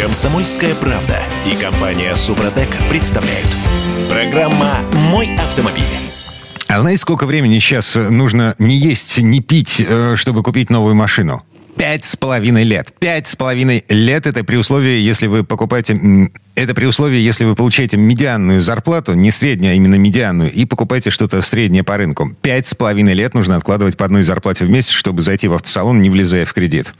Комсомольская правда и компания Супротек представляют. Программа «Мой автомобиль». А знаете, сколько времени сейчас нужно не есть, не пить, э, чтобы купить новую машину? Пять с половиной лет. Пять с половиной лет это при условии, если вы покупаете... Это при условии, если вы получаете медианную зарплату, не среднюю, а именно медианную, и покупаете что-то среднее по рынку. Пять с половиной лет нужно откладывать по одной зарплате в месяц, чтобы зайти в автосалон, не влезая в кредит.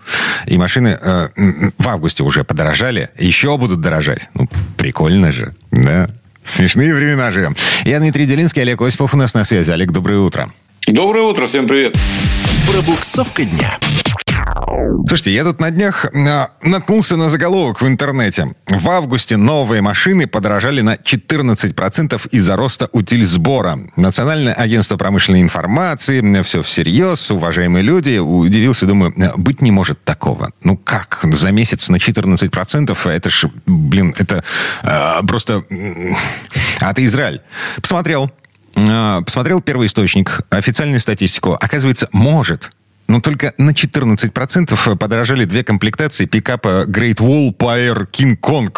И машины э, в августе уже подорожали, еще будут дорожать. Ну, прикольно же, да? Смешные времена живем. Я Дмитрий Делинский, Олег Осипов у нас на связи. Олег, доброе утро. Доброе утро, всем привет. Пробуксовка дня. Слушайте, я тут на днях а, наткнулся на заголовок в интернете. В августе новые машины подорожали на 14% из-за роста утильсбора. Национальное агентство промышленной информации, все всерьез, уважаемые люди. Удивился, думаю, быть не может такого. Ну как, за месяц на 14%? Это ж, блин, это э, просто... А это Израиль. Посмотрел, посмотрел первый источник, официальную статистику. Оказывается, может но только на 14% подорожали две комплектации пикапа Great Wall Power King Kong.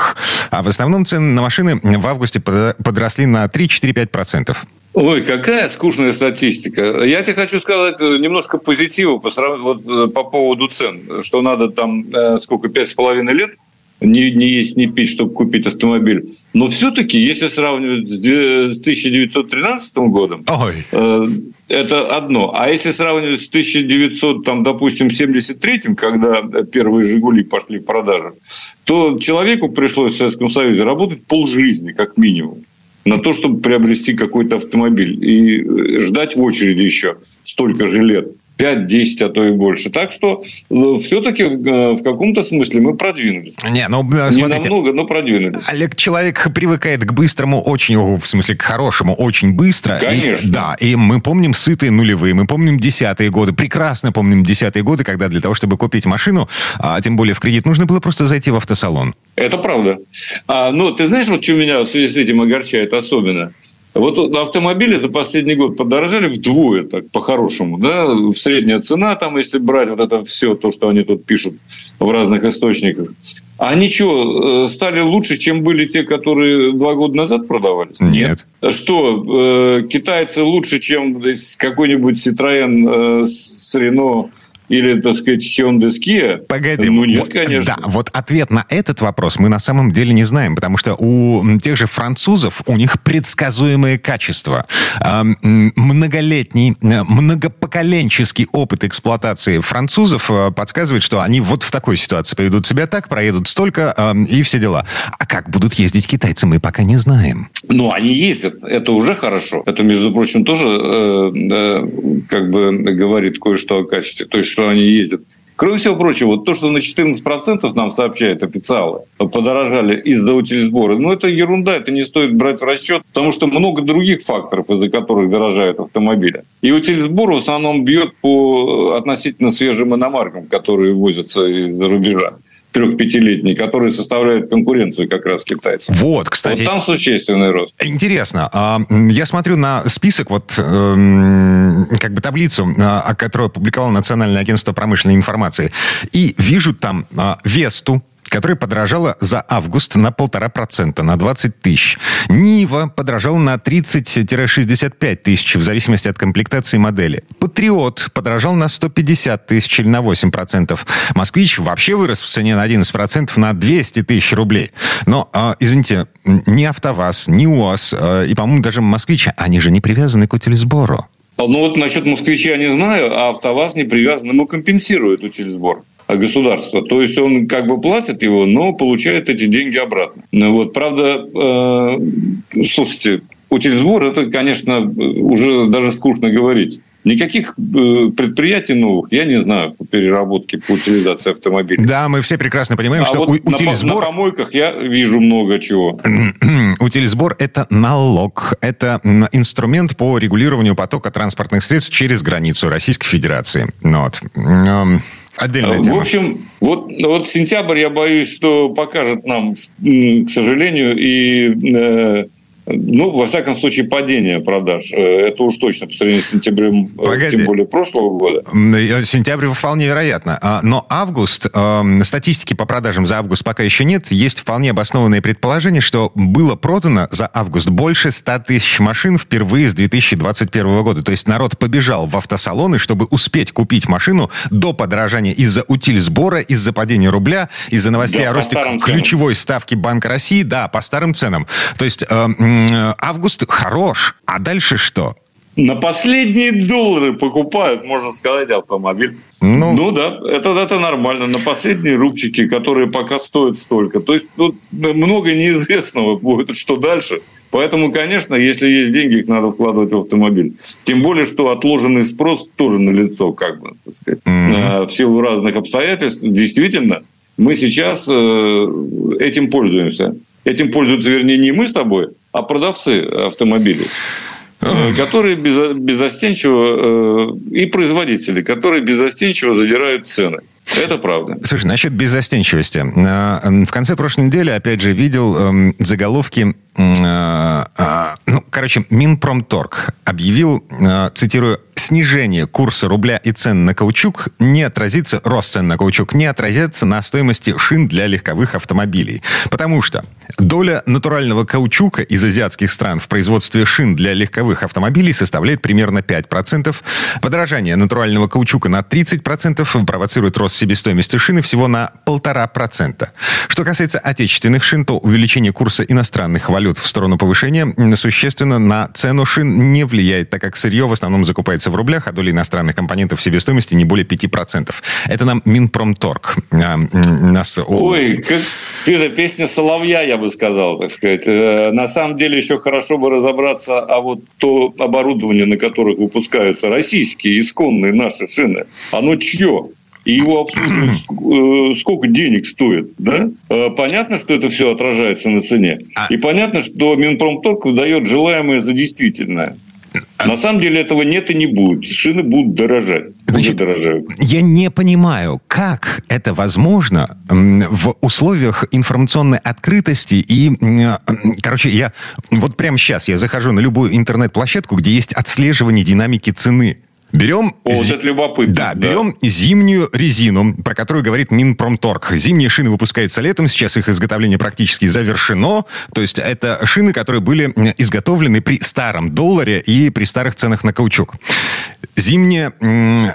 А в основном цены на машины в августе подросли на 3-4-5%. Ой, какая скучная статистика. Я тебе хочу сказать немножко позитива по, вот, э, по поводу цен, что надо там э, сколько, пять с половиной лет не, не есть, не пить, чтобы купить автомобиль. Но все-таки, если сравнивать с 1913 годом, Ой. Э, это одно. А если сравнивать с 1900, там, допустим, 73 когда первые «Жигули» пошли в продажу, то человеку пришлось в Советском Союзе работать полжизни, как минимум на то, чтобы приобрести какой-то автомобиль и ждать в очереди еще столько же лет. 5-10, а то и больше. Так что э, все-таки э, в каком-то смысле мы продвинулись. Не, ну, смотрите, Не намного, но продвинулись. Олег, человек привыкает к быстрому очень, в смысле, к хорошему очень быстро. Конечно. И, да, и мы помним сытые нулевые, мы помним десятые годы, прекрасно помним десятые годы, когда для того, чтобы купить машину, а тем более в кредит, нужно было просто зайти в автосалон. Это правда. А, ну, ты знаешь, вот что меня в связи с этим огорчает особенно? Вот автомобили за последний год подорожали вдвое, так по-хорошему, да, средняя цена, там, если брать вот это все, то, что они тут пишут в разных источниках. А ничего, э, стали лучше, чем были те, которые два года назад продавались? Нет. Что, э, китайцы лучше, чем какой-нибудь Citroën э, с Renault или, так сказать, Hyundai Kia? Погоди. Ну, нет, вот, конечно. Да, вот ответ на этот вопрос мы на самом деле не знаем, потому что у тех же французов у них предсказуемые качества. Многолетний, э, многопоколенческий опыт эксплуатации французов э, подсказывает, что они вот в такой ситуации поведут себя так, проедут столько и все дела. А как будут ездить китайцы, мы пока не знаем. Ну, они ездят, это уже хорошо. Это, между прочим, тоже э, э, как бы говорит кое-что о качестве. То есть, что они ездят. Кроме всего прочего, то, что на 14% нам сообщают официалы, подорожали из-за утилизбора, ну, это ерунда, это не стоит брать в расчет, потому что много других факторов, из-за которых дорожают автомобили. И утилизбор в основном бьет по относительно свежим иномаркам, которые возятся из-за рубежа трех-пятилетний, которые составляют конкуренцию как раз китайцам. Вот, кстати. Вот там существенный рост. Интересно. А, я смотрю на список, вот эм, как бы таблицу, а, которую опубликовало Национальное агентство промышленной информации, и вижу там а, Весту, которая подорожала за август на полтора процента, на 20 тысяч. Нива подорожала на 30-65 тысяч, в зависимости от комплектации модели. Патриот подорожал на 150 тысяч или на 8 процентов. Москвич вообще вырос в цене на 11 процентов на 200 тысяч рублей. Но, э, извините, ни АвтоВАЗ, ни УАЗ э, и, по-моему, даже Москвич, они же не привязаны к утилизбору. Ну вот насчет москвича не знаю, а АвтоВАЗ не привязан, ему компенсирует утилизбор государства. То есть он как бы платит его, но получает эти деньги обратно. Ну вот, правда, э, слушайте, утилизбор это, конечно, уже даже скучно говорить. Никаких э, предприятий новых я не знаю по переработке, по утилизации автомобилей. Да, мы все прекрасно понимаем, а что вот утилизбор... На, на помойках я вижу много чего. утилизбор – это налог, это инструмент по регулированию потока транспортных средств через границу Российской Федерации. Ну вот. Отдельная тема. В общем, вот, вот сентябрь, я боюсь, что покажет нам, к сожалению, и э, Ну, во всяком случае, падение продаж. Э, это уж точно по сравнению с сентябрем, э, Погоди. тем более прошлого года. Сентябрь вполне вероятно. А, но август, эм, статистики по продажам за август пока еще нет. Есть вполне обоснованные предположения, что было продано за август больше 100 тысяч машин впервые с 2021 года. То есть народ побежал в автосалоны, чтобы успеть купить машину до подорожания из-за утиль сбора, из-за падения рубля, из-за новостей да, о росте ключевой ставки Банка России. Да, по старым ценам. То есть э, август хорош. А дальше что? На последние доллары покупают, можно сказать, автомобиль. Ну, ну да, это, это нормально. На последние рубчики, которые пока стоят столько. То есть тут много неизвестного будет, что дальше. Поэтому, конечно, если есть деньги, их надо вкладывать в автомобиль. Тем более, что отложенный спрос тоже налицо, как бы, так сказать. Mm-hmm. В силу разных обстоятельств, действительно, мы сейчас э, этим пользуемся. Этим пользуются, вернее, не мы с тобой, а продавцы автомобилей э, которые безостенчиво, э, и производители, которые безостенчиво задирают цены. Это правда. Слушай, насчет безостенчивости. В конце прошлой недели, опять же, видел эм, заголовки Э, э, ну, короче, Минпромторг объявил, э, цитирую, снижение курса рубля и цен на каучук не отразится, рост цен на каучук не отразится на стоимости шин для легковых автомобилей. Потому что доля натурального каучука из азиатских стран в производстве шин для легковых автомобилей составляет примерно 5%. Подорожание натурального каучука на 30% провоцирует рост себестоимости шины всего на 1,5%. Что касается отечественных шин, то увеличение курса иностранных валют валют в сторону повышения существенно на цену шин не влияет, так как сырье в основном закупается в рублях, а доля иностранных компонентов в себестоимости не более 5%. Это нам Минпромторг. А, нас... Ой, как это песня Соловья, я бы сказал, так сказать. Э, на самом деле еще хорошо бы разобраться, а вот то оборудование, на которых выпускаются российские исконные наши шины, оно чье? И его обслуживать э, сколько денег стоит, да? Э, понятно, что это все отражается на цене. А... И понятно, что Минпромторг выдает желаемое за действительное. А... На самом деле этого нет и не будет. Шины будут дорожать. Значит, дорожают. Я не понимаю, как это возможно в условиях информационной открытости и, короче, я вот прямо сейчас я захожу на любую интернет-площадку, где есть отслеживание динамики цены Берем... О, вот это любопытно. Да, да, берем зимнюю резину, про которую говорит Минпромторг. Зимние шины выпускаются летом, сейчас их изготовление практически завершено. То есть это шины, которые были изготовлены при старом долларе и при старых ценах на каучук. Зимняя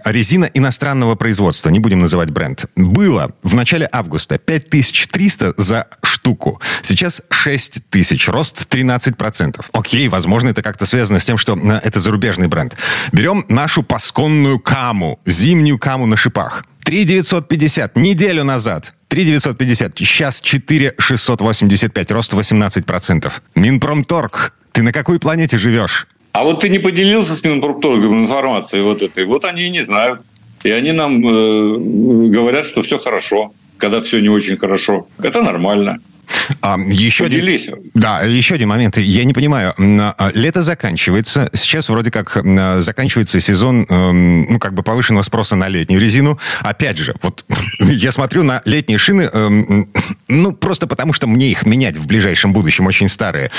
резина иностранного производства, не будем называть бренд, было в начале августа 5300 за штуку. Сейчас 6000, рост 13%. Окей, возможно, это как-то связано с тем, что э, это зарубежный бренд. Берем нашу пасконную каму, зимнюю каму на шипах. 3 950 неделю назад. 3 950, сейчас 4 685, рост 18%. Минпромторг, ты на какой планете живешь? А вот ты не поделился с Минпромторгом информацией вот этой. Вот они и не знают. И они нам э, говорят, что все хорошо, когда все не очень хорошо. Это нормально. А, еще Поделись. Один, да, еще один момент. Я не понимаю. А, лето заканчивается. Сейчас вроде как а, заканчивается сезон, эм, ну, как бы повышенного спроса на летнюю резину. Опять же, вот я смотрю на летние шины, эм, ну, просто потому что мне их менять в ближайшем будущем очень старые.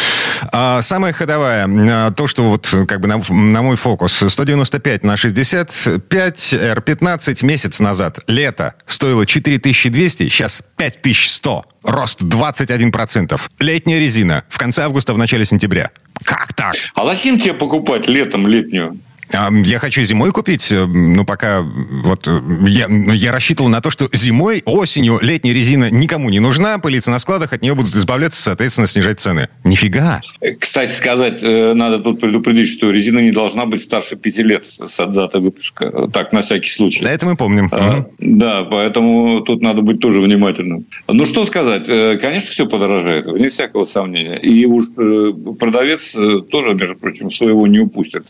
А самая ходовая, то, что вот как бы на, на мой фокус, 195 на 65, R15 месяц назад, лето, стоило 4200, сейчас 5100. Рост 21%. Летняя резина. В конце августа, в начале сентября. Как так? А зачем тебе покупать летом летнюю? Я хочу зимой купить, э, ну, пока вот э, я, ну, я рассчитывал на то, что зимой, осенью летняя резина никому не нужна, пылиться на складах, от нее будут избавляться, соответственно, снижать цены. Нифига. Кстати сказать, э, надо тут предупредить, что резина не должна быть старше пяти лет с даты выпуска. Так, на всякий случай. Да, это мы помним. А, угу. Да, поэтому тут надо быть тоже внимательным. Ну, что сказать, конечно, все подорожает, вне всякого сомнения. И уж продавец тоже, между прочим, своего не упустит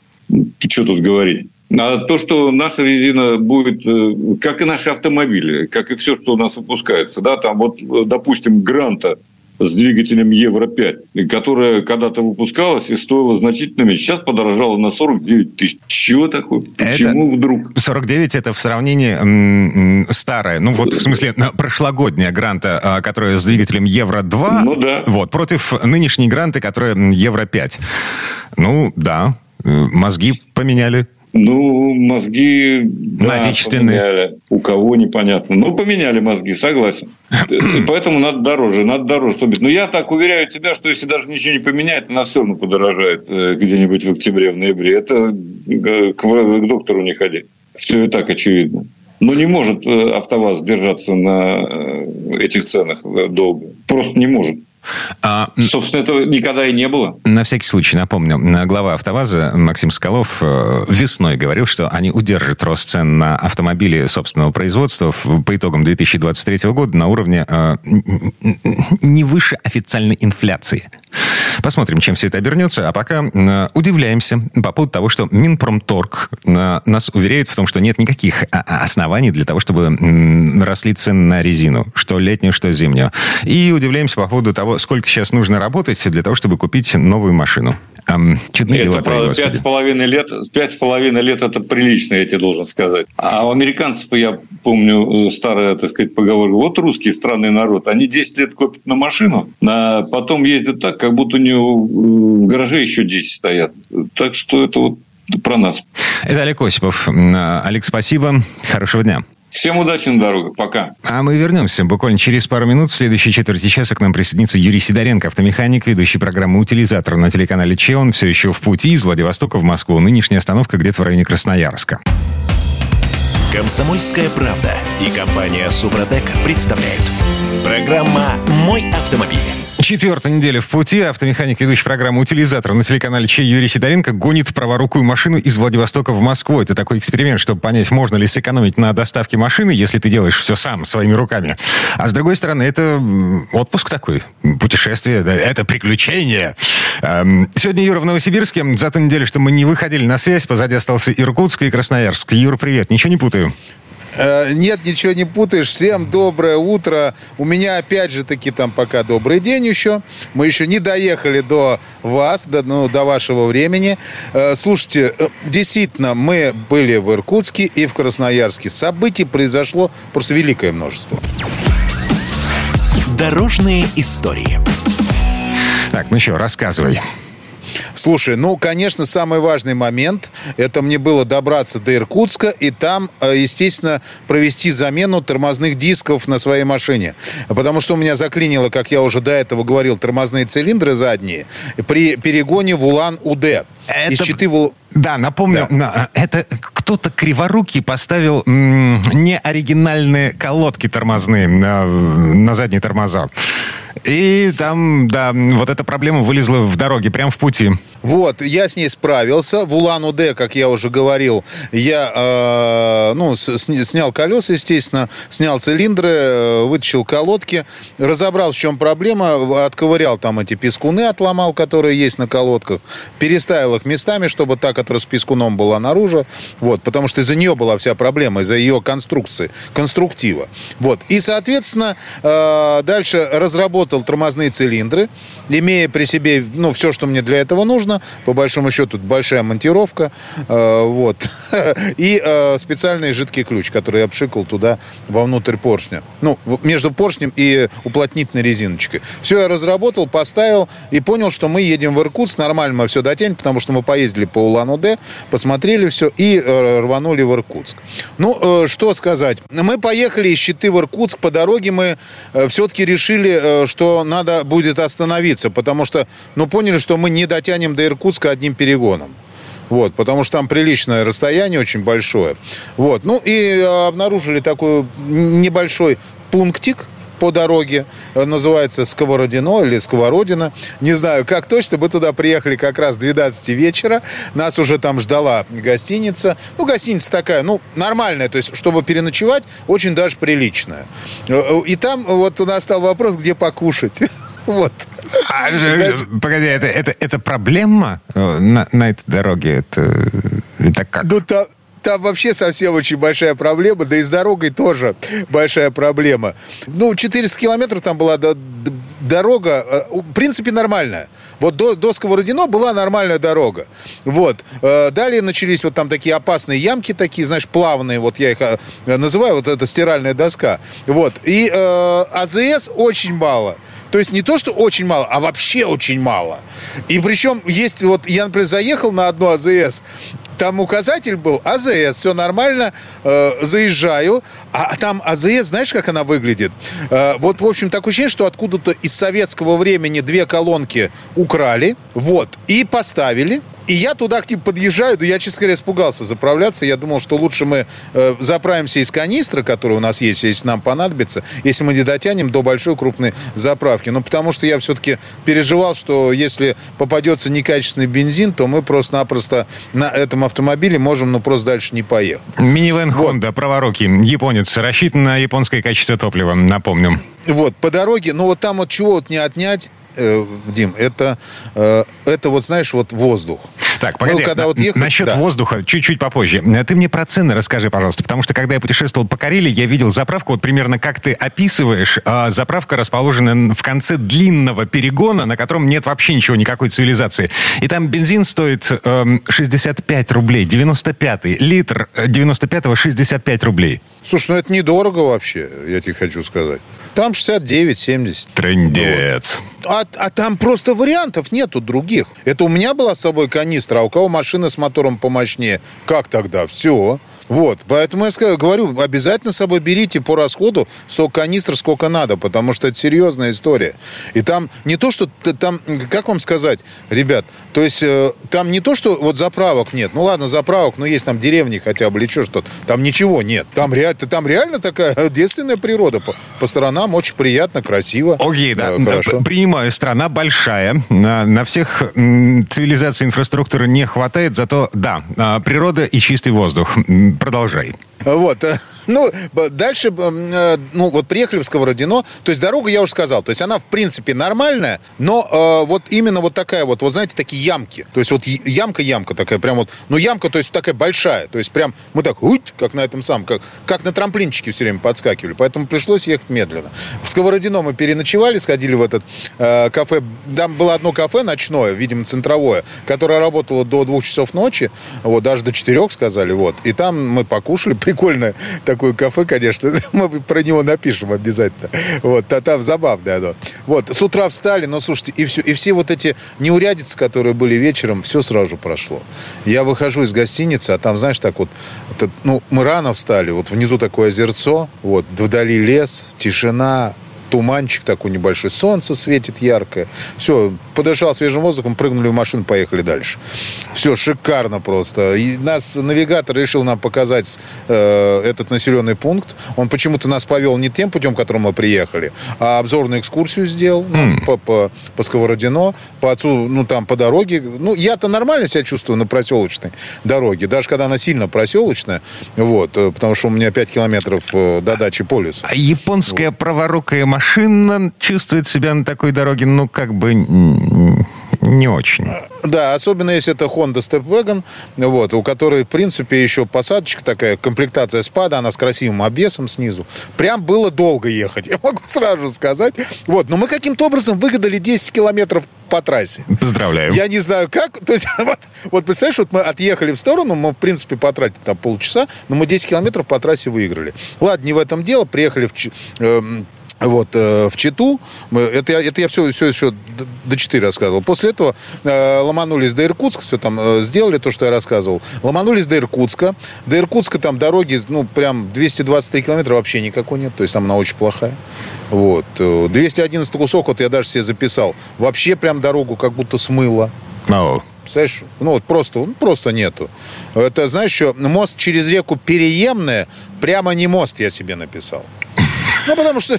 что тут говорить? А то, что наша резина будет, э, как и наши автомобили, как и все, что у нас выпускается, да, там вот, допустим, Гранта с двигателем Евро-5, которая когда-то выпускалась и стоила значительно меньше. Сейчас подорожала на 49 тысяч. Чего такое? Почему это вдруг? 49 это в сравнении м, старая, ну вот в смысле прошлогодняя гранта, а, которая с двигателем Евро-2. Ну да. Вот, против нынешней гранты, которая Евро-5. Ну, да, э, мозги поменяли. Ну, мозги... Да, отечественные. Поменяли. У кого непонятно. Ну, поменяли мозги, согласен. И поэтому надо дороже, надо дороже. Но я так уверяю тебя, что если даже ничего не поменять, она все равно подорожает э, где-нибудь в октябре, в ноябре. Это э, к, к доктору не ходи. Все и так очевидно. Но не может э, АвтоВАЗ держаться на этих ценах долго. Просто не может. А, Собственно, этого никогда и не было. На всякий случай напомню, глава АвтоВАЗа Максим Скалов э, весной говорил, что они удержат рост цен на автомобили собственного производства по итогам 2023 года на уровне э, не выше официальной инфляции. Посмотрим, чем все это обернется. А пока э, удивляемся по поводу того, что Минпромторг нас уверяет в том, что нет никаких а, а, оснований для того, чтобы росли цены на резину, что летнюю, что зимнюю. И удивляемся по поводу того, сколько сейчас нужно работать для того, чтобы купить новую машину. Чудные это, дела правда, пять с половиной лет, пять с половиной лет это прилично, я тебе должен сказать. А у американцев, я помню, э, старая, так сказать, поговорка, вот русский странный народ, они 10 лет копят на машину, а потом ездят так, как будто у него э, в гараже еще 10 стоят. Так что это вот про нас. Это Олег Осипов. Олег, спасибо. Хорошего дня. Всем удачи на дорогах. Пока. А мы вернемся буквально через пару минут. В следующей четверти часа к нам присоединится Юрий Сидоренко, автомеханик, ведущий программы «Утилизатор» на телеканале Че. Он все еще в пути из Владивостока в Москву. Нынешняя остановка где-то в районе Красноярска. Комсомольская правда и компания «Супротек» представляют. Программа «Мой автомобиль». Четвертая неделя в пути. Автомеханик, ведущий программы «Утилизатор» на телеканале Чей Юрий Сидоренко гонит праворукую машину из Владивостока в Москву. Это такой эксперимент, чтобы понять, можно ли сэкономить на доставке машины, если ты делаешь все сам, своими руками. А с другой стороны, это отпуск такой, путешествие, да, это приключение. Эм, сегодня Юра в Новосибирске. За ту неделю, что мы не выходили на связь, позади остался Иркутск и Красноярск. Юра, привет. Ничего не путаю? Э, нет, ничего не путаешь. Всем доброе утро. У меня опять же таки там пока добрый день еще. Мы еще не доехали до вас, до, ну, до вашего времени. Э, слушайте, э, действительно, мы были в Иркутске и в Красноярске. Событий произошло просто великое множество. Дорожные истории. Так, ну что, рассказывай. Слушай, ну, конечно, самый важный момент, это мне было добраться до Иркутска и там, э, естественно, провести замену тормозных дисков на своей машине. Потому что у меня заклинило, как я уже до этого говорил, тормозные цилиндры задние при перегоне в Улан-Удэ. Это... Из Читы в... Да, напомню, да. это кто-то криворукий поставил неоригинальные колодки тормозные на, на задние тормоза. И там, да, вот эта проблема вылезла в дороге, прямо в пути. Вот, я с ней справился. В Улан-Удэ, как я уже говорил, я э, ну, снял колеса, естественно, снял цилиндры, э, вытащил колодки, разобрал, в чем проблема, отковырял там эти пескуны, отломал, которые есть на колодках, переставил их местами, чтобы та, которая с пескуном была наружу, вот, потому что из-за нее была вся проблема, из-за ее конструкции, конструктива. Вот, и, соответственно, э, дальше разработал тормозные цилиндры, имея при себе, ну, все, что мне для этого нужно, нужно. По большому счету, большая монтировка. Э, вот. И э, специальный жидкий ключ, который я пшикал туда вовнутрь поршня. Ну, между поршнем и уплотнительной резиночкой. Все я разработал, поставил и понял, что мы едем в Иркутск. Нормально мы все дотянем, потому что мы поездили по Улан-Удэ, посмотрели все и э, рванули в Иркутск. Ну, что сказать. Мы поехали из Щиты в Иркутск. По дороге мы все-таки решили, что надо будет остановиться, потому что, ну, поняли, что мы не дотянем до Иркутска одним перегоном. Вот, потому что там приличное расстояние, очень большое. Вот, ну и обнаружили такой небольшой пунктик, по дороге, э, называется Сковородино или Сковородина. Не знаю, как точно. Мы туда приехали как раз 12 вечера. Нас уже там ждала гостиница. Ну, гостиница такая, ну, нормальная. То есть, чтобы переночевать, очень даже приличная. Э, э, и там вот у нас стал вопрос, где покушать. Вот. А, погоди, это, это, это проблема э, на, на этой дороге? Это, это как? Ну, там, там вообще совсем очень большая проблема, да и с дорогой тоже большая проблема. Ну, 400 километров там была до, дорога, э, в принципе, нормальная. Вот до, до Сковородино была нормальная дорога. Вот. Э, далее начались вот там такие опасные ямки такие, знаешь, плавные, вот я их э, называю, вот это стиральная доска. Вот. И э, АЗС очень мало. То есть не то, что очень мало, а вообще очень мало. И причем есть, вот я, например, заехал на одну АЗС, там указатель был АЗС, все нормально, э, заезжаю, а там АЗС, знаешь, как она выглядит? Э, вот, в общем, такое ощущение, что откуда-то из советского времени две колонки украли, вот, и поставили, и я туда к ним подъезжаю, да я, честно говоря, испугался заправляться. Я думал, что лучше мы э, заправимся из канистры, который у нас есть, если нам понадобится, если мы не дотянем до большой крупной заправки. Ну, потому что я все-таки переживал, что если попадется некачественный бензин, то мы просто-напросто на этом автомобиле можем, ну, просто дальше не поехать. Минивэн Honda, вот. праворуки, японец, рассчитан на японское качество топлива, напомню. Вот, по дороге, ну, вот там вот чего вот не отнять, э, Дим, это, э, это вот, знаешь, вот воздух. Так, погоди, ну, когда вот ехать, насчет да. воздуха чуть-чуть попозже. Ты мне про цены расскажи, пожалуйста, потому что когда я путешествовал по Карелии, я видел заправку, вот примерно как ты описываешь, а заправка расположена в конце длинного перегона, на котором нет вообще ничего, никакой цивилизации. И там бензин стоит э, 65 рублей, 95 литр 95-го 65 рублей. Слушай, ну это недорого вообще, я тебе хочу сказать. Там 69-70. Трендец. Вот. А, а там просто вариантов нету других. Это у меня была с собой канистра, а у кого машина с мотором помощнее. Как тогда? Все. Вот, поэтому я говорю, обязательно с собой берите по расходу столько канистр, сколько надо, потому что это серьезная история. И там не то, что там, как вам сказать, ребят, то есть э, там не то, что вот заправок нет. Ну ладно, заправок, но есть там деревни хотя бы или что что-то. Там ничего нет. Там, ре, там реально такая девственная природа. По, по сторонам очень приятно, красиво. Окей, да. Э, хорошо. Принимаю, страна большая. На, на всех цивилизаций инфраструктуры не хватает, зато да, а, природа и чистый воздух продолжай. Вот. Ну, дальше, э, ну, вот приехали в Сковородино. То есть дорога, я уже сказал, то есть она, в принципе, нормальная, но э, вот именно вот такая вот, вот знаете, такие ямки. То есть вот ямка-ямка такая, прям вот, ну, ямка, то есть такая большая. То есть прям мы так, уть, как на этом самом, как, как на трамплинчике все время подскакивали. Поэтому пришлось ехать медленно. В Сковородино мы переночевали, сходили в этот э, кафе. Там было одно кафе ночное, видимо, центровое, которое работало до двух часов ночи, вот, даже до четырех сказали, вот. И там мы покушали, прикольное такое кафе, конечно. Мы про него напишем обязательно. Вот, а там забавное оно. Вот, с утра встали, но слушайте, и все, и все вот эти неурядицы, которые были вечером, все сразу прошло. Я выхожу из гостиницы, а там, знаешь, так вот, это, ну, мы рано встали, вот внизу такое озерцо, вот, вдали лес, тишина, туманчик такой небольшой, солнце светит яркое. Все, подышал свежим воздухом, прыгнули в машину, поехали дальше. Все, шикарно просто. И нас навигатор решил нам показать э, этот населенный пункт. Он почему-то нас повел не тем путем, которым мы приехали, а обзорную экскурсию сделал mm. по, по, по Сковородино, по отцу, ну, там, по дороге. Ну, я-то нормально себя чувствую на проселочной дороге, даже когда она сильно проселочная, вот, э, потому что у меня 5 километров э, до дачи по лесу. А японская вот. праворукая машина машина чувствует себя на такой дороге, ну, как бы не очень. Да, особенно если это Honda Stepwagon, вот, у которой, в принципе, еще посадочка такая, комплектация спада, она с красивым обвесом снизу. Прям было долго ехать, я могу сразу сказать. Вот, но мы каким-то образом выгадали 10 километров по трассе. Поздравляю. Я не знаю как. То есть, вот, вот представляешь, вот мы отъехали в сторону, мы, в принципе, потратили там полчаса, но мы 10 километров по трассе выиграли. Ладно, не в этом дело. Приехали в, э, вот, э, в Читу. Это, я, это я все, все еще до 4 рассказывал. После этого э, ломанулись до Иркутска, все там э, сделали то, что я рассказывал. Ломанулись до Иркутска. До Иркутска там дороги, ну, прям 223 километра вообще никакой нет. То есть там она очень плохая. Вот. 211 э, кусок, вот я даже себе записал. Вообще прям дорогу как будто смыло. No. Представляешь? Ну, вот просто, ну, просто нету. Это, знаешь, что мост через реку Переемная, прямо не мост я себе написал. Ну, потому что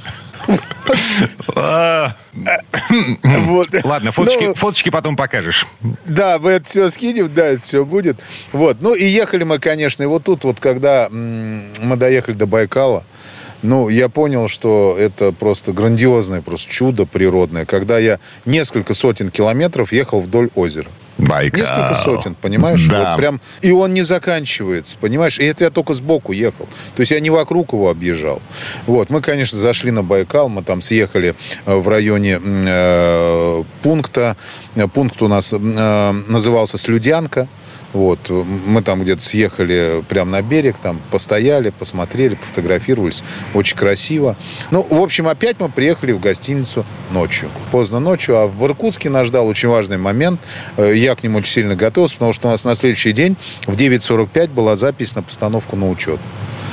Ладно, фоточки, ну, фоточки потом покажешь. Да, мы это все скинем, да, это все будет. Вот. Ну и ехали мы, конечно, и вот тут вот, когда мы доехали до Байкала, ну, я понял, что это просто грандиозное просто чудо природное, когда я несколько сотен километров ехал вдоль озера. Байкал. Несколько сотен, понимаешь? Да. Вот прям, и он не заканчивается, понимаешь? И это я только сбоку ехал. То есть я не вокруг его объезжал. Вот, мы, конечно, зашли на Байкал, мы там съехали э, в районе э, пункта. Пункт у нас э, назывался Слюдянка. Вот, мы там где-то съехали прямо на берег, там постояли, посмотрели, пофотографировались. Очень красиво. Ну, в общем, опять мы приехали в гостиницу ночью. Поздно ночью, а в Иркутске нас ждал очень важный момент. Э, Я к нему очень сильно готовился, потому что у нас на следующий день в 9.45 была запись на постановку на учет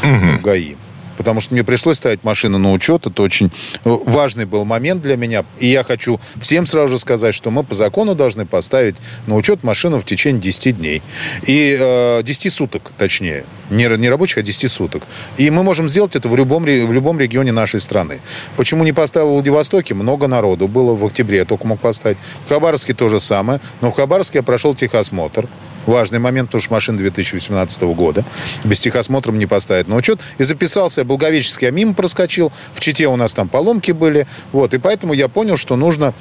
в ГАИ. Потому что мне пришлось ставить машину на учет. Это очень э, важный был момент для меня. И я хочу всем сразу же сказать, что мы по закону должны поставить на учет машину в течение 10 дней. И э, 10 суток, точнее. Не, не рабочих, а 10 суток. И мы можем сделать это в любом, в любом регионе нашей страны. Почему не поставил в Владивостоке? Много народу было в октябре. Я только мог поставить. В Хабаровске то же самое. Но в Хабаровске я прошел техосмотр. Важный момент, потому что машина 2018 года. Без техосмотра не поставить на учет. И записался, я Благовещенский, я мимо проскочил. В Чите у нас там поломки были. Вот, и поэтому я понял, что нужно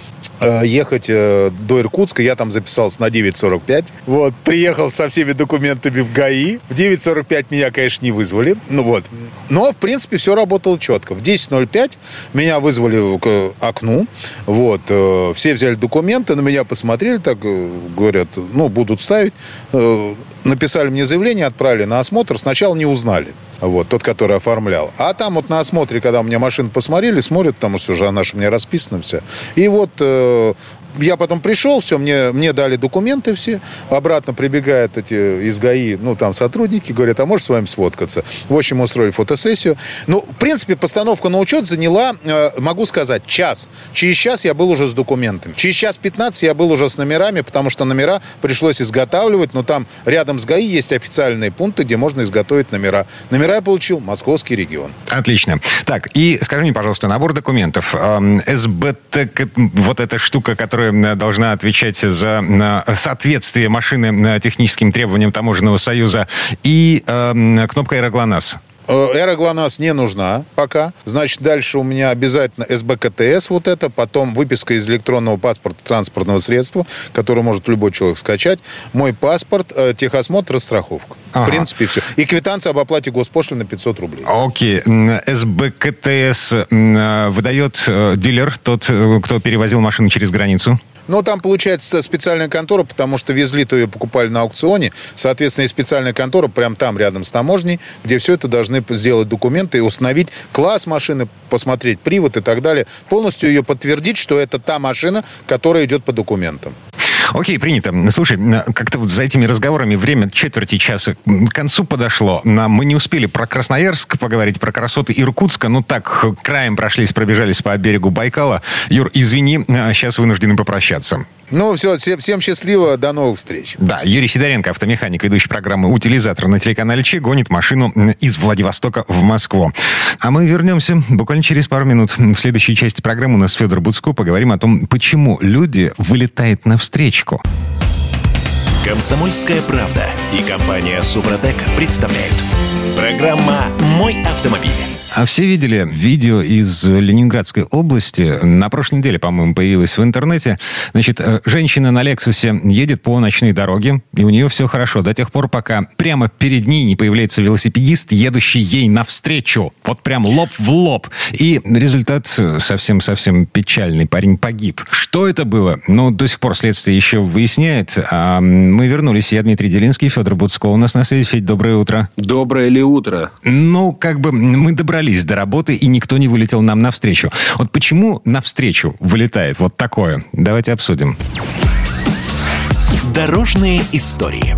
ехать э, до Иркутска. Я там записался на 9.45. Вот, приехал со всеми документами в ГАИ. В 9.45 меня, конечно, не вызвали. Ну вот. Но, в принципе, все работало четко. В 10.05 меня вызвали к окну. Вот. э, Все взяли документы, на меня посмотрели, так э, говорят, ну, будут ставить. Э, Написали мне заявление, отправили на осмотр. Сначала не узнали. Вот, тот, который оформлял. А там вот на осмотре, когда у меня машину посмотрели, смотрят, потому что уже она же у меня расписана вся. И вот э, я потом пришел, все, мне, мне дали документы все. Обратно прибегают эти из ГАИ, ну, там сотрудники, говорят, а можешь с вами сфоткаться? В общем, устроили фотосессию. Ну, в принципе, постановка на учет заняла, э, могу сказать, час. Через час я был уже с документами. Через час 15 я был уже с номерами, потому что номера пришлось изготавливать. Но там рядом с ГАИ есть официальные пункты, где можно изготовить номера. Номера я получил Московский регион. Отлично. Так, и скажи мне, пожалуйста, набор документов. Эм, СБТ, вот эта штука, которая м, должна отвечать за м, соответствие машины м, техническим требованиям Таможенного союза, и кнопка «Аэроглонасс». Э, Эра ГЛОНАСС не нужна пока. Значит, дальше у меня обязательно СБКТС вот это, потом выписка из электронного паспорта транспортного средства, который может любой человек скачать, мой паспорт, э, техосмотр, страховка. Ага. В принципе, все. И квитанция об оплате госпошлины 500 рублей. Окей. СБКТС э, выдает дилер, тот, кто перевозил машину через границу. Но там, получается, специальная контора, потому что везли-то ее покупали на аукционе. Соответственно, и специальная контора прямо там, рядом с таможней, где все это должны сделать документы и установить класс машины, посмотреть привод и так далее. Полностью ее подтвердить, что это та машина, которая идет по документам. Окей, принято. Слушай, как-то вот за этими разговорами время четверти часа к концу подошло. Мы не успели про Красноярск поговорить, про красоты Иркутска. Ну так, краем прошлись, пробежались по берегу Байкала. Юр, извини, сейчас вынуждены попрощаться. Ну, все, всем, всем счастливо, до новых встреч. Да, Юрий Сидоренко, автомеханик, ведущий программы «Утилизатор» на телеканале Че, гонит машину из Владивостока в Москву. А мы вернемся буквально через пару минут. В следующей части программы у нас Федор Буцко. Поговорим о том, почему люди вылетают навстречку. Комсомольская правда и компания Супротек представляют. Программа «Мой автомобиль». А все видели видео из Ленинградской области? На прошлой неделе, по-моему, появилось в интернете. Значит, э, женщина на Лексусе едет по ночной дороге, и у нее все хорошо до тех пор, пока прямо перед ней не появляется велосипедист, едущий ей навстречу. Вот прям лоб в лоб. И результат э, совсем-совсем печальный. Парень погиб. Что это было? Ну, до сих пор следствие еще выясняет. А мы вернулись. Я Дмитрий Делинский, Федор Буцко. У нас на связи. Федь, доброе утро. Доброе ли утро? Ну, как бы мы добрались до работы, и никто не вылетел нам навстречу. Вот почему навстречу вылетает вот такое? Давайте обсудим. Дорожные истории.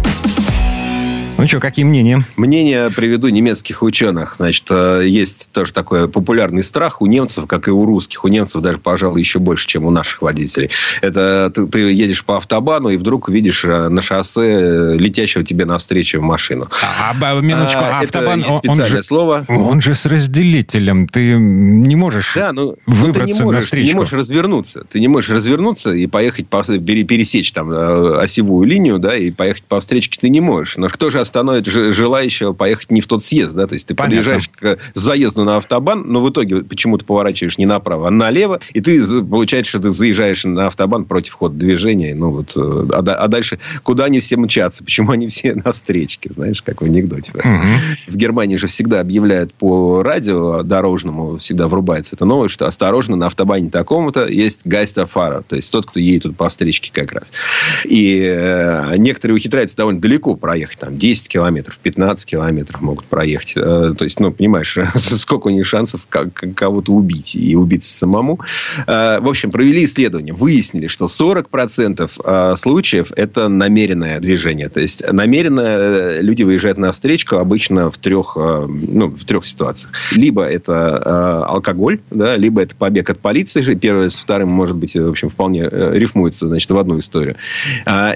Ну что, какие мнения? Мнение приведу немецких ученых. Значит, э, есть тоже такой популярный страх у немцев, как и у русских. У немцев даже, пожалуй, еще больше, чем у наших водителей. Это ты, ты едешь по автобану и вдруг видишь э, на шоссе э, летящего тебе навстречу машину. А, а, минуточку, А, а это автобан, есть он, специальное же, слово. он же с разделителем. Ты не можешь Да, ну, ну, выбраться ты не можешь, навстречу. Ты не можешь развернуться. Ты не можешь развернуться и поехать, по, пере- пересечь там осевую линию, да, и поехать по встречке ты не можешь. Но кто же остановит желающего поехать не в тот съезд, да, то есть ты Понятно. подъезжаешь к заезду на автобан, но в итоге почему-то поворачиваешь не направо, а налево, и ты получается, что ты заезжаешь на автобан против хода движения, ну вот, э, а, а дальше куда они все мчатся, почему они все на встречке, знаешь, как в анекдоте. Угу. В Германии же всегда объявляют по радио дорожному, всегда врубается эта новость, что осторожно, на автобане такому-то есть гайстафара, то есть тот, кто едет тут по встречке как раз. И э, некоторые ухитряются довольно далеко проехать, там 10 километров, 15 километров могут проехать. Э, то есть, ну, понимаешь, сколько у них шансов кого-то убить и убиться самому. Э, в общем, провели исследование, выяснили, что 40% э, случаев это намеренное движение. То есть, намеренно люди выезжают на встречку обычно в трех, ну, в трех ситуациях. Либо это алкоголь, да, либо это побег от полиции. Первое с вторым, может быть, в общем, вполне рифмуется, значит, в одну историю.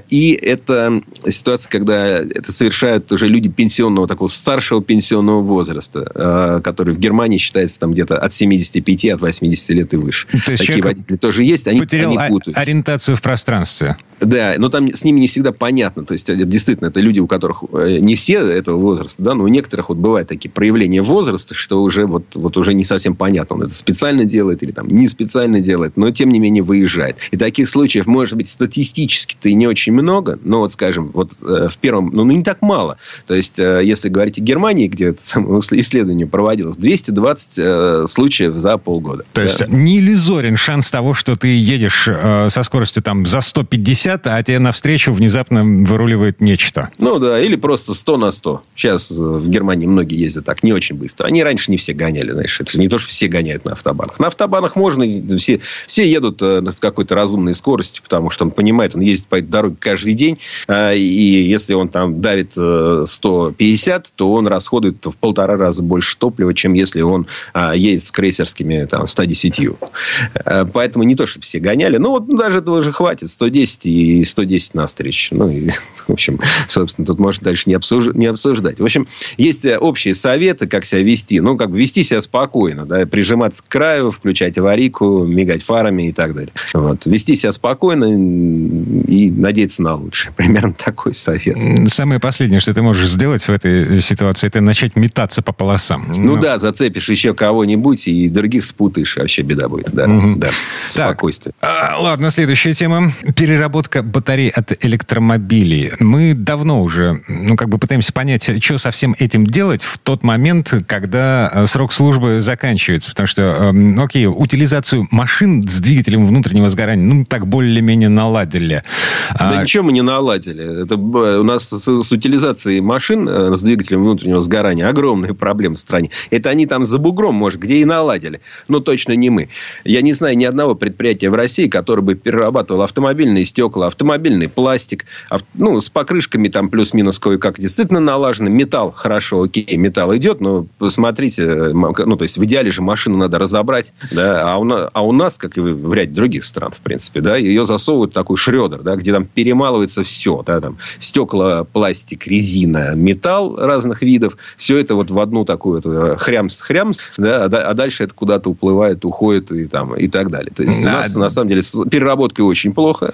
И это ситуация, когда это совершают уже люди пенсионного, такого старшего пенсионного возраста, а, который в Германии считается там где-то от 75, от 80 лет и выше. То есть Такие водители тоже есть, они, потерял они путаются. ориентацию в пространстве. Да, но там с ними не всегда понятно. То есть, действительно, это люди, у которых э, не все этого возраста, да, но у некоторых вот бывают такие проявления возраста, что уже вот, вот уже не совсем понятно, он это специально делает или там не специально делает, но тем не менее выезжает. И таких случаев, может быть, статистически-то и не очень много, но вот, скажем, вот э, в первом, ну, ну не так мало. То есть, э, если говорить о Германии, где это самое исследование проводилось, 220 э, случаев за полгода. То есть, не иллюзорен шанс того, что ты едешь со скоростью там за 150, а тебе навстречу внезапно выруливает нечто. Ну да, или просто 100 на 100. Сейчас в Германии многие ездят так, не очень быстро. Они раньше не все гоняли, знаешь, это не то, что все гоняют на автобанах. На автобанах можно, все, все едут с какой-то разумной скоростью, потому что он понимает, он ездит по этой дороге каждый день, и если он там давит 150, э, то он расходует в полтора раза больше топлива, чем если он едет с крейсерскими там, 110. Э, поэтому не то, чтобы все гоняли. Ну, вот даже этого же хватит. 110 и 110 на встречу. Ну, и, в общем, собственно, тут можно дальше не, обсуж... не обсуждать. В общем, есть э, общие советы, как себя вести. Ну, как бы вести себя спокойно. Да? Прижиматься к краю, включать аварийку, мигать фарами и так далее. Вот. Вести себя спокойно и надеяться на лучшее. Примерно такой совет самое последнее, что ты можешь сделать в этой ситуации, это начать метаться по полосам. Ну, ну да, зацепишь еще кого-нибудь и других спутаешь, вообще беда будет. Да, угу. да. Спокойствие. Так, а, ладно, следующая тема. Переработка батарей от электромобилей. Мы давно уже, ну, как бы пытаемся понять, что со всем этим делать в тот момент, когда э, срок службы заканчивается. Потому что, э, окей, утилизацию машин с двигателем внутреннего сгорания, ну, так более-менее наладили. Да а... ничего мы не наладили. Это у нас с, утилизацией машин э, с двигателем внутреннего сгорания огромные проблемы в стране. Это они там за бугром, может, где и наладили. Но точно не мы. Я не знаю ни одного предприятия в России, которое бы перерабатывало автомобильные стекла, автомобильный пластик, ав... ну, с покрышками там плюс-минус кое-как действительно налажено. Металл, хорошо, окей, металл идет, но посмотрите, э, ну, то есть в идеале же машину надо разобрать, да, а у нас, а у нас как и в ряде других стран, в принципе, да, ее засовывают в такой шредер, да, где там перемалывается все, да, там стекла, пластик, резина, металл разных видов. Все это вот в одну такую вот хрямс-хрямс, да, а, а дальше это куда-то уплывает, уходит и, там, и так далее. То есть, а... у нас, на самом деле, с переработкой очень плохо.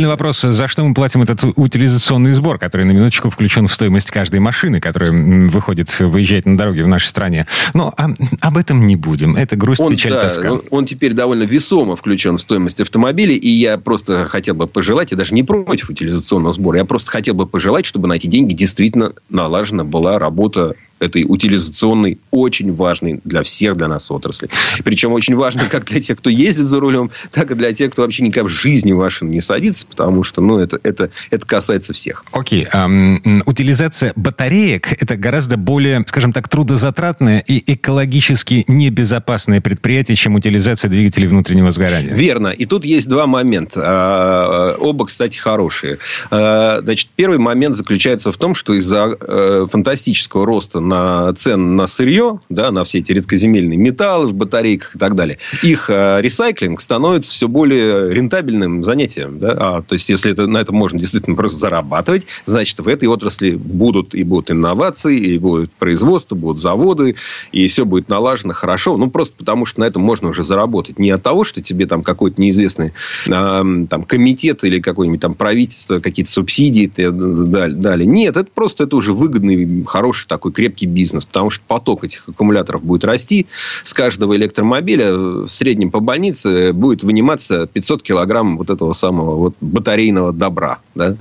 Отдельный вопрос. За что мы платим этот утилизационный сбор, который на минуточку включен в стоимость каждой машины, которая выходит, выезжает на дороге в нашей стране? Но а, об этом не будем. Это грусть, он, печаль, да, тоска. Он, он теперь довольно весомо включен в стоимость автомобиля, и я просто хотел бы пожелать, я даже не против утилизационного сбора, я просто хотел бы пожелать, чтобы на эти деньги действительно налажена была работа этой утилизационной, очень важной для всех, для нас отрасли. Причем очень важной как для тех, кто ездит за рулем, так и для тех, кто вообще никак в жизни в машину не садится, потому что ну, это, это, это касается всех. Окей. Okay. Um, утилизация батареек – это гораздо более, скажем так, трудозатратное и экологически небезопасное предприятие, чем утилизация двигателей внутреннего сгорания. Верно. И тут есть два момента. А, оба, кстати, хорошие. А, значит, первый момент заключается в том, что из-за э, фантастического роста на цен на сырье, да, на все эти редкоземельные металлы в батарейках и так далее, их э, ресайклинг становится все более рентабельным занятием. Да? А, то есть, если это, на этом можно действительно просто зарабатывать, значит, в этой отрасли будут и будут инновации, и будет производство, будут заводы, и все будет налажено хорошо. Ну, просто потому, что на этом можно уже заработать. Не от того, что тебе там какой-то неизвестный там, комитет или какое-нибудь там правительство какие-то субсидии дали. Нет, это просто это уже выгодный, хороший такой крепкий бизнес, потому что поток этих аккумуляторов будет расти. С каждого электромобиля в среднем по больнице будет выниматься 500 килограмм вот этого самого вот батарейного добра. Да?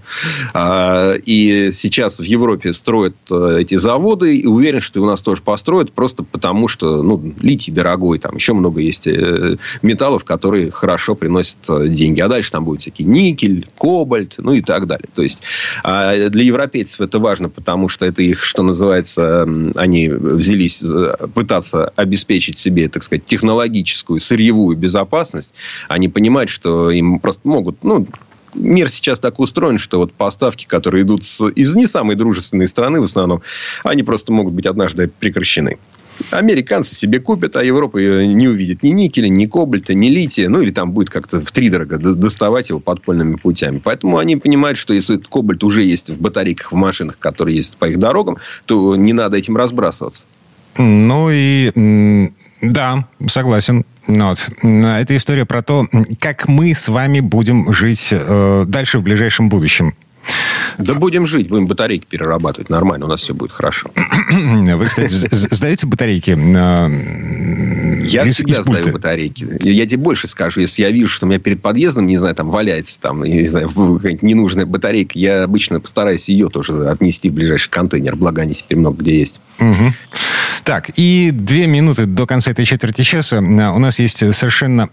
А, и сейчас в Европе строят э, эти заводы, и уверен, что и у нас тоже построят, просто потому что ну, литий дорогой, там еще много есть э, металлов, которые хорошо приносят э, деньги. А дальше там будет всякий никель, кобальт, ну и так далее. То есть а для европейцев это важно, потому что это их, что называется, они взялись пытаться обеспечить себе, так сказать, технологическую, сырьевую безопасность. Они понимают, что им просто могут, ну, мир сейчас так устроен, что вот поставки, которые идут с, из не самой дружественной страны в основном, они просто могут быть однажды прекращены. Американцы себе купят, а Европа не увидит ни никеля, ни кобальта, ни лития. Ну, или там будет как-то в три дорого доставать его подпольными путями. Поэтому они понимают, что если этот кобальт уже есть в батарейках, в машинах, которые есть по их дорогам, то не надо этим разбрасываться. Ну и да, согласен. Ну вот. Это история про то, как мы с вами будем жить э, дальше в ближайшем будущем. Да будем жить, будем батарейки перерабатывать. Нормально, у нас все будет хорошо. Вы, кстати, сдаете батарейки? Я из, всегда из сдаю батарейки. Я тебе больше скажу. Если я вижу, что у меня перед подъездом, не знаю, там валяется там, не знаю, ненужная батарейка, я обычно постараюсь ее тоже отнести в ближайший контейнер. Благо, они теперь много где есть. Угу. Так, и две минуты до конца этой четверти часа. У нас есть совершенно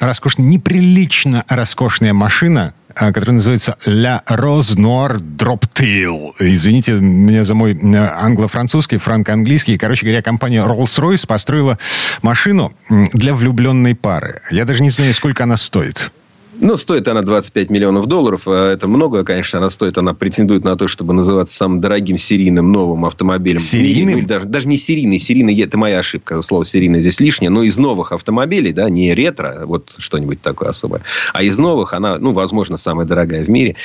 роскошная, неприлично роскошная машина, который называется «La Rose Noir Droptail». Извините меня за мой англо-французский, франко-английский. Короче говоря, компания Rolls-Royce построила машину для влюбленной пары. Я даже не знаю, сколько она стоит. Ну, стоит она 25 миллионов долларов. А это много, конечно, она стоит. Она претендует на то, чтобы называться самым дорогим серийным новым автомобилем. Серийным? Ну, даже, даже не серийный. Серийный – это моя ошибка. Слово серийный здесь лишнее. Но из новых автомобилей, да, не ретро, вот что-нибудь такое особое, а из новых она, ну, возможно, самая дорогая в мире.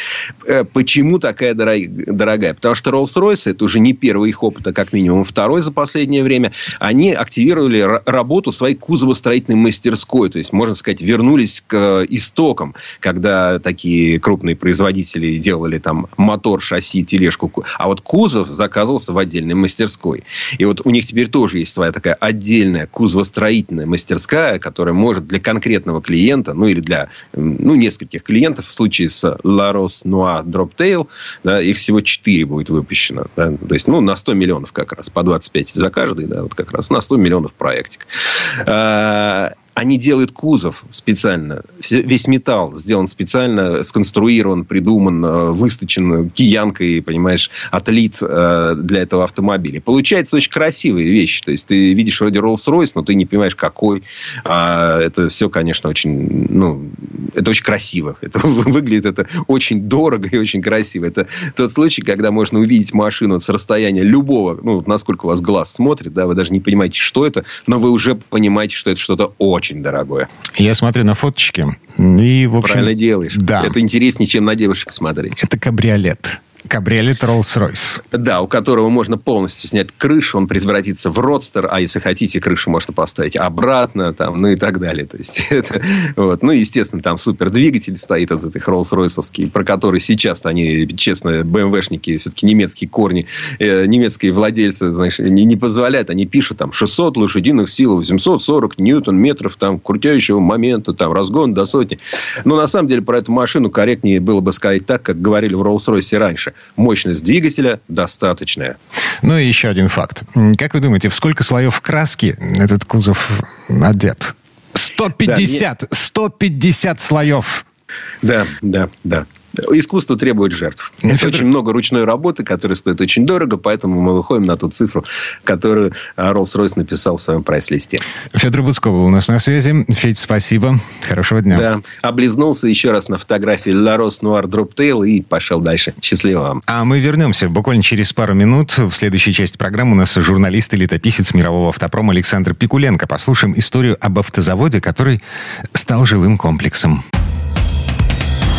Э, почему такая дорогая? Потому что Rolls-Royce – это уже не первый их опыт, а как минимум второй за последнее время. Они активировали работу своей кузовостроительной мастерской. То есть, можно сказать, вернулись к э, истокам сроком, когда такие крупные производители делали там мотор, шасси, тележку, а вот кузов заказывался в отдельной мастерской. И вот у них теперь тоже есть своя такая отдельная кузовостроительная мастерская, которая может для конкретного клиента, ну или для ну, нескольких клиентов, в случае с La Rose Noir Droptail, да, их всего 4 будет выпущено. Да, то есть, ну, на 100 миллионов как раз, по 25 за каждый, да, вот как раз на 100 миллионов проектик. А, они делают кузов специально. Весь металл сделан специально, сконструирован, придуман, э, высточен киянкой, понимаешь, отлит э, для этого автомобиля. Получается очень красивая вещь. То есть, ты видишь вроде Rolls-Royce, но ты не понимаешь, какой. А это все, конечно, очень... Ну, это очень красиво. Это выглядит это очень дорого и очень красиво. Это тот случай, когда можно увидеть машину с расстояния любого, ну, насколько у вас глаз смотрит, да, вы даже не понимаете, что это, но вы уже понимаете, что это что-то очень очень дорогое. Я смотрю на фоточки. И, в общем, Правильно делаешь. Да. Это интереснее, чем на девушек смотреть. Это кабриолет. Кабриолет Rolls-Royce. Да, у которого можно полностью снять крышу, он превратится в родстер, а если хотите, крышу можно поставить обратно, там, ну и так далее. То есть, это, вот. Ну, естественно, там супер двигатель стоит от этих Rolls-Royce'овский, про который сейчас они, честно, BMW-шники, все-таки немецкие корни, э, немецкие владельцы, знаешь, не, не позволяют, они пишут там 600 лошадиных сил, 840 ньютон-метров, там, крутящего момента, там, разгон до сотни. Но на самом деле про эту машину корректнее было бы сказать так, как говорили в Rolls-Royce раньше. Мощность двигателя достаточная. Ну и еще один факт. Как вы думаете, в сколько слоев краски этот кузов одет? 150! Да, 150 слоев! Да, да, да. Искусство требует жертв. Федор... Это очень много ручной работы, которая стоит очень дорого, поэтому мы выходим на ту цифру, которую Rolls-Royce написал в своем прайс-листе. Федор Буцков у нас на связи. Федь, спасибо. Хорошего дня. Да. Облизнулся еще раз на фотографии Noir Drop Tail и пошел дальше. Счастливо вам. А мы вернемся буквально через пару минут. В следующей части программы у нас журналист и летописец мирового автопрома Александр Пикуленко. Послушаем историю об автозаводе, который стал жилым комплексом.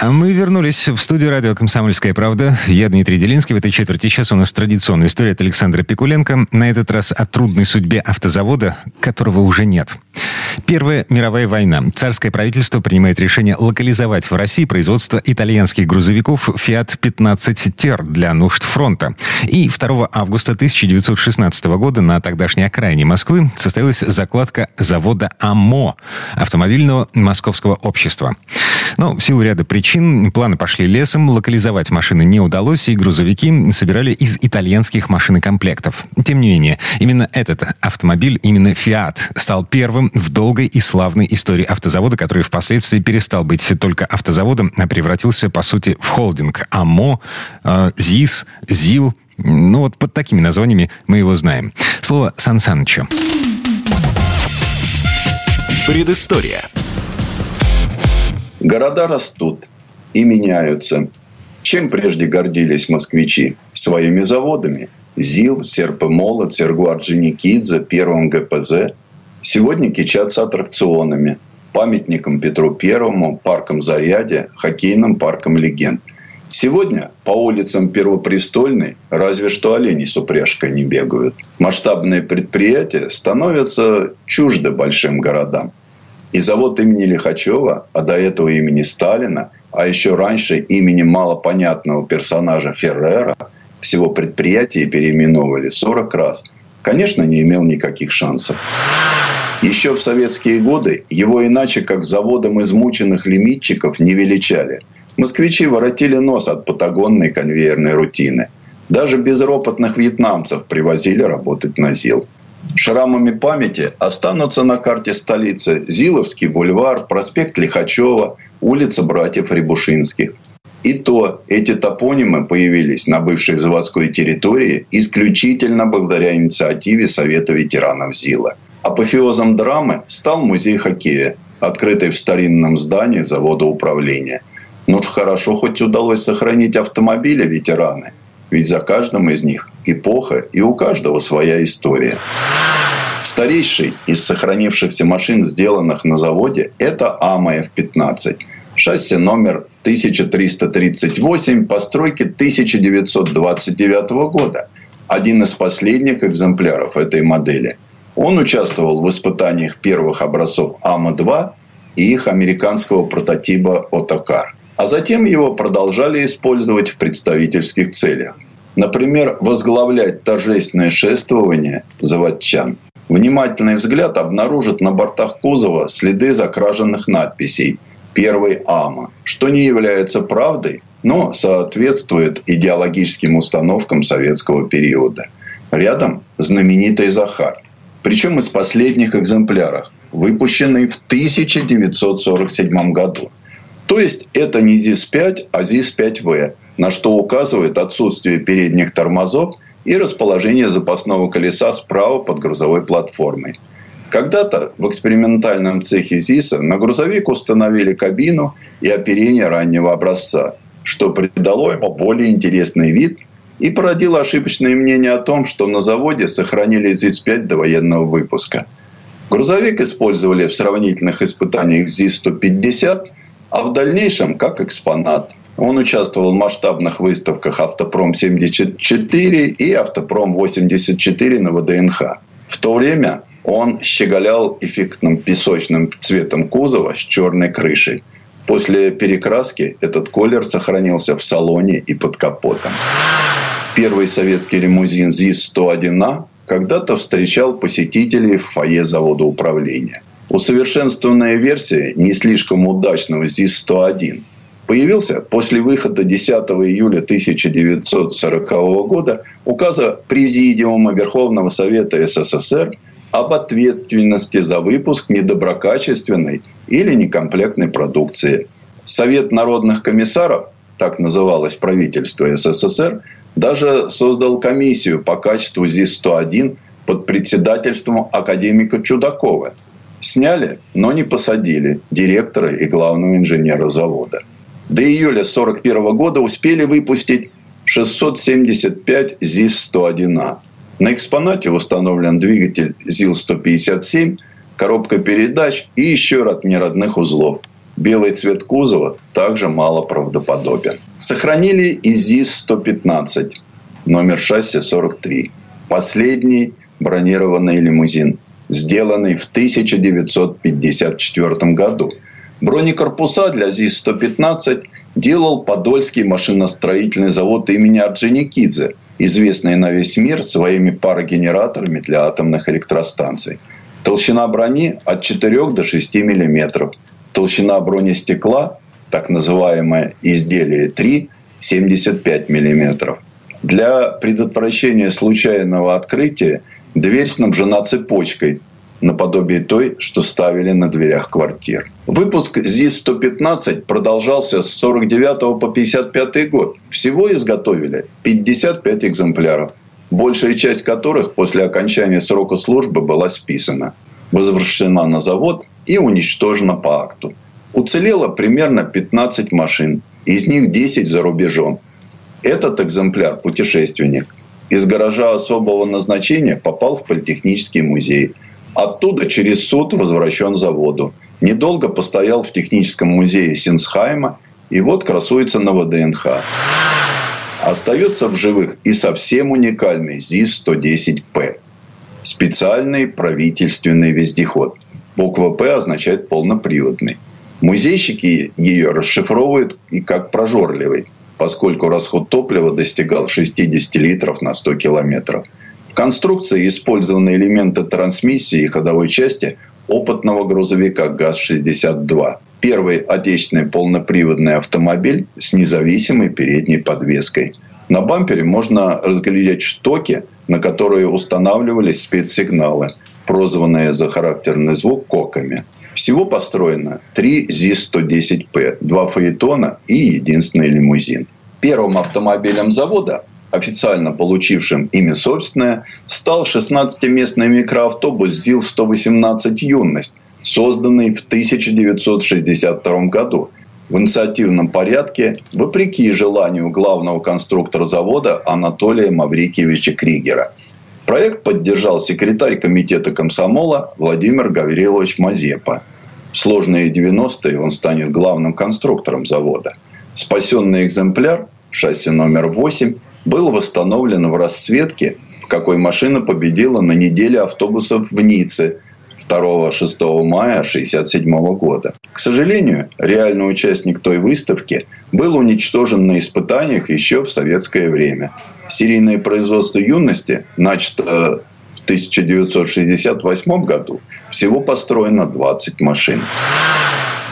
А мы вернулись в студию радио «Комсомольская правда». Я Дмитрий Делинский. В этой четверти часа у нас традиционная история от Александра Пикуленко. На этот раз о трудной судьбе автозавода, которого уже нет. Первая мировая война. Царское правительство принимает решение локализовать в России производство итальянских грузовиков Fiat 15 Ter для нужд фронта. И 2 августа 1916 года на тогдашней окраине Москвы состоялась закладка завода АМО автомобильного московского общества. Но в силу ряда причин планы пошли лесом, локализовать машины не удалось, и грузовики собирали из итальянских машинокомплектов. Тем не менее, именно этот автомобиль, именно Fiat, стал первым в долгой и славной истории автозавода, который впоследствии перестал быть только автозаводом, а превратился, по сути, в холдинг АМО, э, ЗИС, ЗИЛ, ну вот под такими названиями мы его знаем. Слово Сан Санычу. Предыстория. Города растут и меняются. Чем прежде гордились москвичи? Своими заводами. ЗИЛ, Серпомолот, Сергуарджиникидзе, Первым ГПЗ. Сегодня кичатся аттракционами. Памятником Петру Первому, парком Заряде, хоккейным парком Легенд. Сегодня по улицам Первопрестольной разве что олени с упряжкой не бегают. Масштабные предприятия становятся чужды большим городам. И завод имени Лихачева, а до этого имени Сталина, а еще раньше имени малопонятного персонажа Феррера, всего предприятия переименовывали 40 раз, конечно, не имел никаких шансов. Еще в советские годы его иначе как заводом измученных лимитчиков не величали. Москвичи воротили нос от патагонной конвейерной рутины. Даже безропотных вьетнамцев привозили работать на ЗИЛ. Шрамами памяти останутся на карте столицы Зиловский бульвар, проспект Лихачева, улица братьев Рябушинских. И то эти топонимы появились на бывшей заводской территории исключительно благодаря инициативе Совета ветеранов ЗИЛа. Апофеозом драмы стал музей хоккея, открытый в старинном здании завода управления. Ну уж хорошо хоть удалось сохранить автомобили ветераны – ведь за каждым из них эпоха, и у каждого своя история. Старейший из сохранившихся машин, сделанных на заводе, это АМА F-15. Шасси номер 1338 постройки 1929 года. Один из последних экземпляров этой модели. Он участвовал в испытаниях первых образцов АМА-2 и их американского прототипа «Отокар» а затем его продолжали использовать в представительских целях. Например, возглавлять торжественное шествование заводчан. Внимательный взгляд обнаружит на бортах кузова следы закраженных надписей «Первый АМА», что не является правдой, но соответствует идеологическим установкам советского периода. Рядом знаменитый Захар. Причем из последних экземпляров, выпущенный в 1947 году. То есть это не ЗИС-5, а ЗИС-5В, на что указывает отсутствие передних тормозов и расположение запасного колеса справа под грузовой платформой. Когда-то в экспериментальном цехе ЗИСа на грузовик установили кабину и оперение раннего образца, что придало ему более интересный вид и породило ошибочное мнение о том, что на заводе сохранили ЗИС-5 до военного выпуска. Грузовик использовали в сравнительных испытаниях ЗИС-150 а в дальнейшем как экспонат. Он участвовал в масштабных выставках «Автопром-74» и «Автопром-84» на ВДНХ. В то время он щеголял эффектным песочным цветом кузова с черной крышей. После перекраски этот колер сохранился в салоне и под капотом. Первый советский лимузин ЗИС-101А когда-то встречал посетителей в фойе завода управления. Усовершенствованная версия не слишком удачного ЗИС-101 появился после выхода 10 июля 1940 года указа Президиума Верховного Совета СССР об ответственности за выпуск недоброкачественной или некомплектной продукции. Совет народных комиссаров, так называлось правительство СССР, даже создал комиссию по качеству ЗИС-101 под председательством академика Чудакова. Сняли, но не посадили директора и главного инженера завода. До июля 1941 года успели выпустить 675 ЗИС-101А. На экспонате установлен двигатель ЗИЛ-157, коробка передач и еще ряд неродных узлов. Белый цвет кузова также мало правдоподобен. Сохранили и ЗИС-115, номер шасси 43. Последний бронированный лимузин, сделанный в 1954 году. Бронекорпуса для ЗИС-115 делал Подольский машиностроительный завод имени Орджоникидзе, известный на весь мир своими парогенераторами для атомных электростанций. Толщина брони от 4 до 6 мм. Толщина бронестекла, так называемое изделие 3, 75 мм. Для предотвращения случайного открытия дверь снабжена цепочкой, наподобие той, что ставили на дверях квартир. Выпуск ЗИС-115 продолжался с 49 по 55 год. Всего изготовили 55 экземпляров, большая часть которых после окончания срока службы была списана, возвращена на завод и уничтожена по акту. Уцелело примерно 15 машин, из них 10 за рубежом. Этот экземпляр «Путешественник» из гаража особого назначения попал в Политехнический музей – Оттуда через суд возвращен заводу. Недолго постоял в техническом музее Синсхайма и вот красуется на ВДНХ. Остается в живых и совсем уникальный ЗИС-110П. Специальный правительственный вездеход. Буква «П» означает полноприводный. Музейщики ее расшифровывают и как прожорливый, поскольку расход топлива достигал 60 литров на 100 километров – конструкции использованы элементы трансмиссии и ходовой части опытного грузовика ГАЗ-62. Первый отечественный полноприводный автомобиль с независимой передней подвеской. На бампере можно разглядеть штоки, на которые устанавливались спецсигналы, прозванные за характерный звук коками. Всего построено три ЗИС-110П, два фаэтона и единственный лимузин. Первым автомобилем завода официально получившим имя собственное, стал 16-местный микроавтобус ЗИЛ-118 «Юность», созданный в 1962 году в инициативном порядке, вопреки желанию главного конструктора завода Анатолия Маврикиевича Кригера. Проект поддержал секретарь комитета комсомола Владимир Гаврилович Мазепа. В сложные 90-е он станет главным конструктором завода. Спасенный экземпляр, шасси номер 8, был восстановлен в расцветке, в какой машина победила на неделе автобусов в Ницце 2-6 мая 1967 года. К сожалению, реальный участник той выставки был уничтожен на испытаниях еще в советское время. Серийное производство юности начато в 1968 году. Всего построено 20 машин.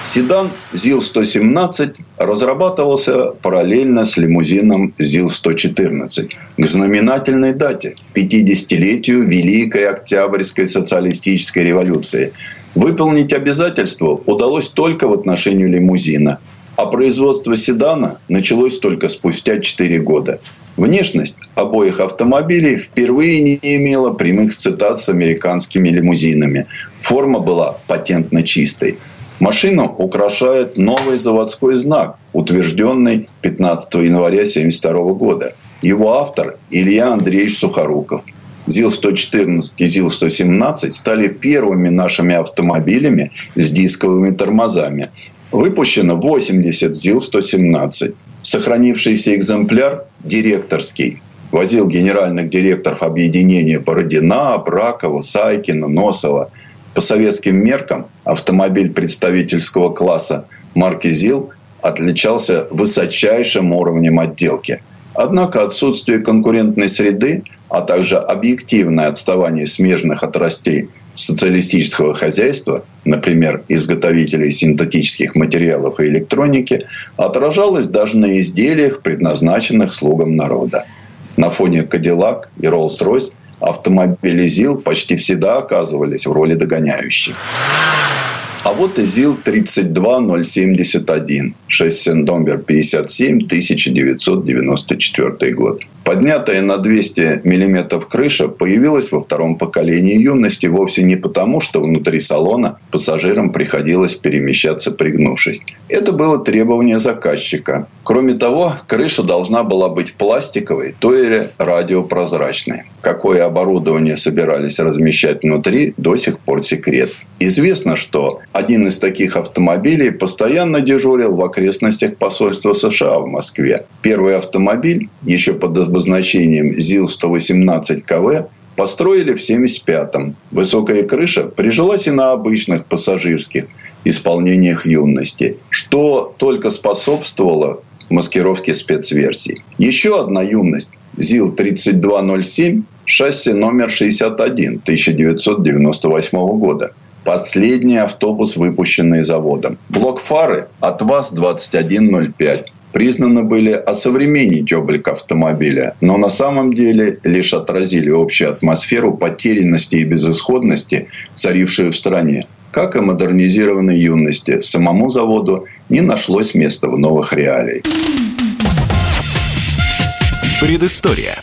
Седан ЗИЛ-117 разрабатывался параллельно с лимузином ЗИЛ-114 к знаменательной дате – 50-летию Великой Октябрьской социалистической революции. Выполнить обязательство удалось только в отношении лимузина, а производство седана началось только спустя 4 года. Внешность обоих автомобилей впервые не имела прямых цитат с американскими лимузинами. Форма была патентно чистой – Машину украшает новый заводской знак, утвержденный 15 января 1972 года. Его автор Илья Андреевич Сухоруков. ЗИЛ-114 и ЗИЛ-117 стали первыми нашими автомобилями с дисковыми тормозами. Выпущено 80 ЗИЛ-117. Сохранившийся экземпляр директорский возил генеральных директоров объединения Бородина, Абракова, Сайкина, Носова – по советским меркам автомобиль представительского класса марки ЗИЛ отличался высочайшим уровнем отделки. Однако отсутствие конкурентной среды, а также объективное отставание смежных отрастей социалистического хозяйства, например, изготовителей синтетических материалов и электроники, отражалось даже на изделиях, предназначенных слугам народа. На фоне Кадиллак и Роллс-Ройс автомобили ЗИЛ почти всегда оказывались в роли догоняющих. А вот и ЗИЛ-32071, шасси номер 57, 1994 год. Поднятая на 200 мм крыша появилась во втором поколении юности вовсе не потому, что внутри салона пассажирам приходилось перемещаться пригнувшись. Это было требование заказчика. Кроме того, крыша должна была быть пластиковой, то или радиопрозрачной. Какое оборудование собирались размещать внутри, до сих пор секрет. Известно, что один из таких автомобилей постоянно дежурил в окрестностях посольства США в Москве. Первый автомобиль, еще под обозначением ЗИЛ-118КВ, построили в 1975-м. Высокая крыша прижилась и на обычных пассажирских исполнениях юности, что только способствовало маскировке спецверсий. Еще одна юность ЗИЛ-3207 шасси номер 61 1998 года – Последний автобус, выпущенный заводом. Блок фары от ВАЗ-2105 признаны были осовременить облик автомобиля, но на самом деле лишь отразили общую атмосферу потерянности и безысходности, царившую в стране. Как и модернизированной юности, самому заводу не нашлось места в новых реалиях. Предыстория.